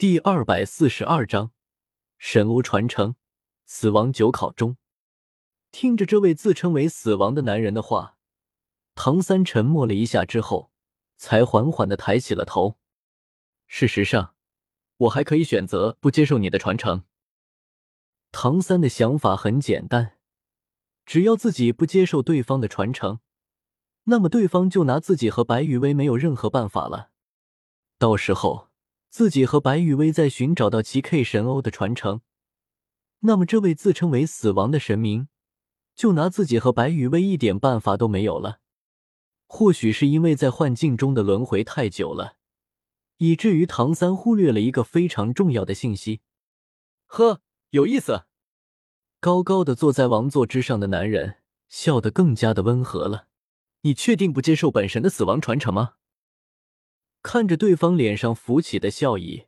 第二百四十二章神巫传承死亡九考中。听着这位自称为死亡的男人的话，唐三沉默了一下之后，才缓缓的抬起了头。事实上，我还可以选择不接受你的传承。唐三的想法很简单，只要自己不接受对方的传承，那么对方就拿自己和白羽薇没有任何办法了。到时候。自己和白羽薇在寻找到其 K 神欧的传承，那么这位自称为死亡的神明，就拿自己和白羽薇一点办法都没有了。或许是因为在幻境中的轮回太久了，以至于唐三忽略了一个非常重要的信息。呵，有意思。高高的坐在王座之上的男人笑得更加的温和了。你确定不接受本神的死亡传承吗？看着对方脸上浮起的笑意，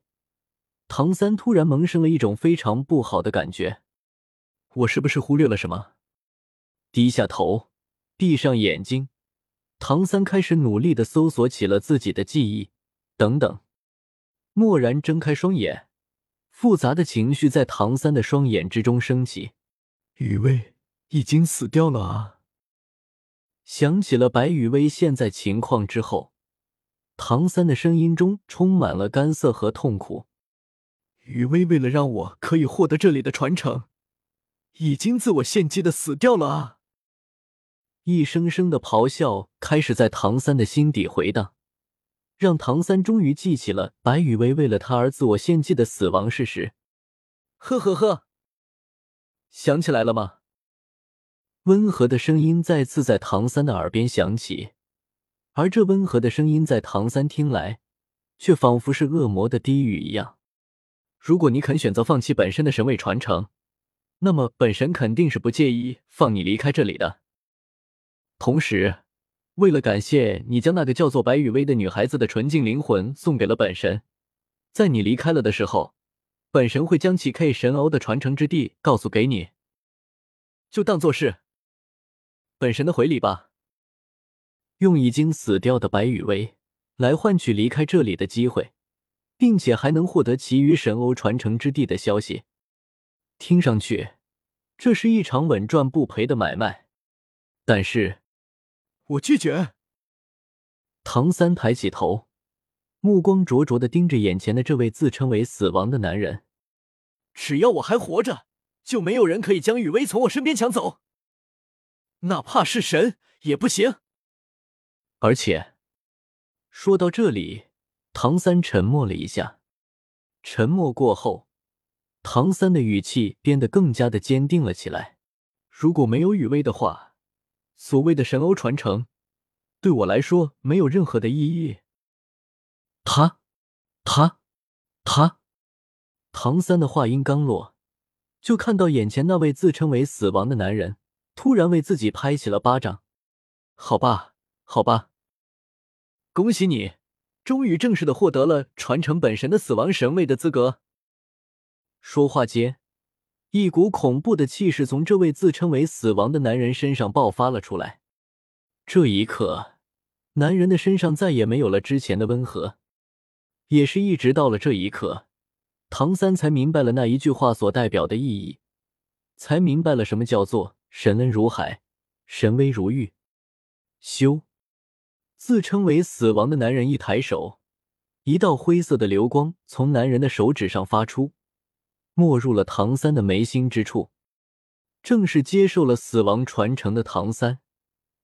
唐三突然萌生了一种非常不好的感觉。我是不是忽略了什么？低下头，闭上眼睛，唐三开始努力的搜索起了自己的记忆。等等，蓦然睁开双眼，复杂的情绪在唐三的双眼之中升起。雨薇已经死掉了啊！想起了白雨薇现在情况之后。唐三的声音中充满了干涩和痛苦。雨薇为了让我可以获得这里的传承，已经自我献祭的死掉了啊！一声声的咆哮开始在唐三的心底回荡，让唐三终于记起了白雨薇为了他而自我献祭的死亡事实。呵呵呵，想起来了吗？温和的声音再次在唐三的耳边响起。而这温和的声音在唐三听来，却仿佛是恶魔的低语一样。如果你肯选择放弃本身的神位传承，那么本神肯定是不介意放你离开这里的。同时，为了感谢你将那个叫做白雨薇的女孩子的纯净灵魂送给了本神，在你离开了的时候，本神会将其 K 神欧的传承之地告诉给你，就当做是本神的回礼吧。用已经死掉的白羽薇来换取离开这里的机会，并且还能获得其余神欧传承之地的消息，听上去这是一场稳赚不赔的买卖。但是，我拒绝。唐三抬起头，目光灼灼的盯着眼前的这位自称为死亡的男人。只要我还活着，就没有人可以将雨薇从我身边抢走，哪怕是神也不行。而且，说到这里，唐三沉默了一下。沉默过后，唐三的语气变得更加的坚定了起来。如果没有雨薇的话，所谓的神欧传承，对我来说没有任何的意义。他，他，他。唐三的话音刚落，就看到眼前那位自称为死亡的男人突然为自己拍起了巴掌。好吧，好吧。恭喜你，终于正式的获得了传承本神的死亡神位的资格。说话间，一股恐怖的气势从这位自称为死亡的男人身上爆发了出来。这一刻，男人的身上再也没有了之前的温和。也是一直到了这一刻，唐三才明白了那一句话所代表的意义，才明白了什么叫做神恩如海，神威如玉。修。自称为死亡的男人一抬手，一道灰色的流光从男人的手指上发出，没入了唐三的眉心之处。正是接受了死亡传承的唐三，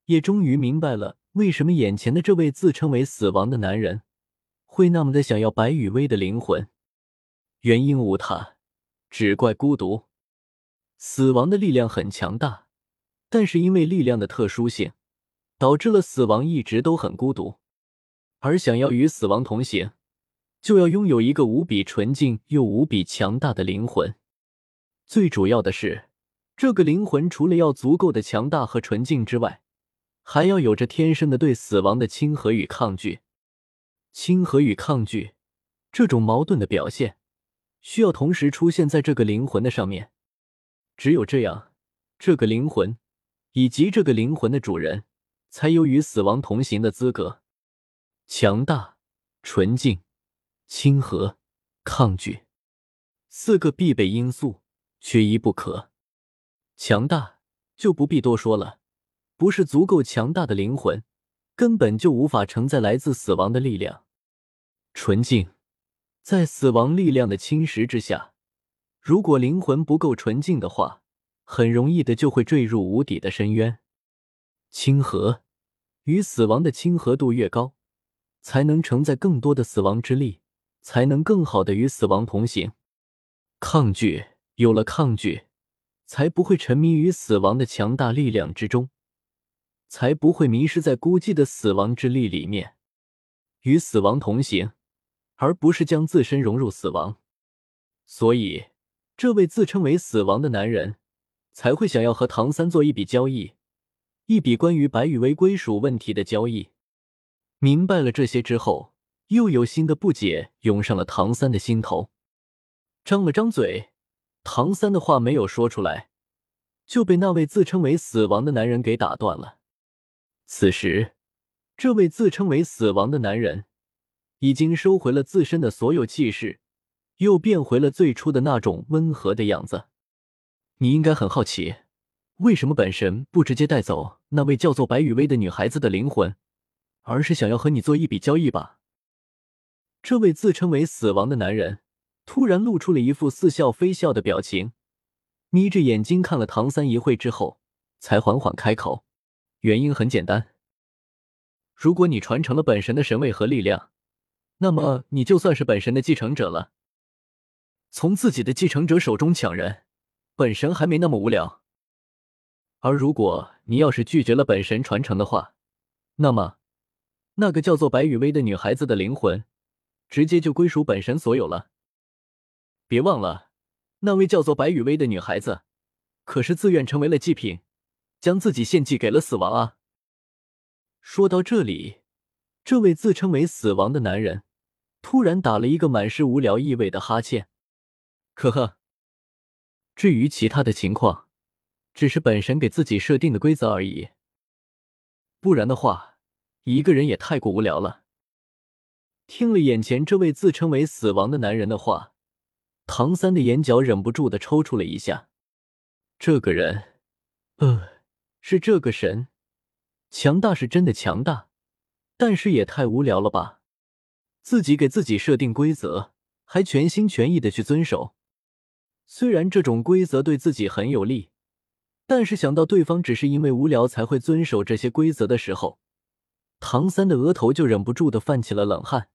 也终于明白了为什么眼前的这位自称为死亡的男人会那么的想要白羽薇的灵魂。原因无他，只怪孤独。死亡的力量很强大，但是因为力量的特殊性。导致了死亡一直都很孤独，而想要与死亡同行，就要拥有一个无比纯净又无比强大的灵魂。最主要的是，这个灵魂除了要足够的强大和纯净之外，还要有着天生的对死亡的亲和与抗拒。亲和与抗拒这种矛盾的表现，需要同时出现在这个灵魂的上面。只有这样，这个灵魂以及这个灵魂的主人。才有与死亡同行的资格。强大、纯净、亲和、抗拒，四个必备因素，缺一不可。强大就不必多说了，不是足够强大的灵魂，根本就无法承载来自死亡的力量。纯净，在死亡力量的侵蚀之下，如果灵魂不够纯净的话，很容易的就会坠入无底的深渊。亲和，与死亡的亲和度越高，才能承载更多的死亡之力，才能更好的与死亡同行。抗拒，有了抗拒，才不会沉迷于死亡的强大力量之中，才不会迷失在孤寂的死亡之力里面，与死亡同行，而不是将自身融入死亡。所以，这位自称为死亡的男人。才会想要和唐三做一笔交易，一笔关于白羽薇归属问题的交易。明白了这些之后，又有新的不解涌上了唐三的心头。张了张嘴，唐三的话没有说出来，就被那位自称为死亡的男人给打断了。此时，这位自称为死亡的男人已经收回了自身的所有气势，又变回了最初的那种温和的样子。你应该很好奇，为什么本神不直接带走那位叫做白雨薇的女孩子的灵魂，而是想要和你做一笔交易吧？这位自称为死亡的男人突然露出了一副似笑非笑的表情，眯着眼睛看了唐三一会之后，才缓缓开口：“原因很简单，如果你传承了本神的神位和力量，那么你就算是本神的继承者了。从自己的继承者手中抢人。”本神还没那么无聊，而如果你要是拒绝了本神传承的话，那么那个叫做白雨薇的女孩子的灵魂，直接就归属本神所有了。别忘了，那位叫做白雨薇的女孩子，可是自愿成为了祭品，将自己献祭给了死亡啊！说到这里，这位自称为死亡的男人突然打了一个满是无聊意味的哈欠，呵呵。至于其他的情况，只是本神给自己设定的规则而已。不然的话，一个人也太过无聊了。听了眼前这位自称为死亡的男人的话，唐三的眼角忍不住的抽搐了一下。这个人，呃，是这个神，强大是真的强大，但是也太无聊了吧？自己给自己设定规则，还全心全意的去遵守。虽然这种规则对自己很有利，但是想到对方只是因为无聊才会遵守这些规则的时候，唐三的额头就忍不住的泛起了冷汗。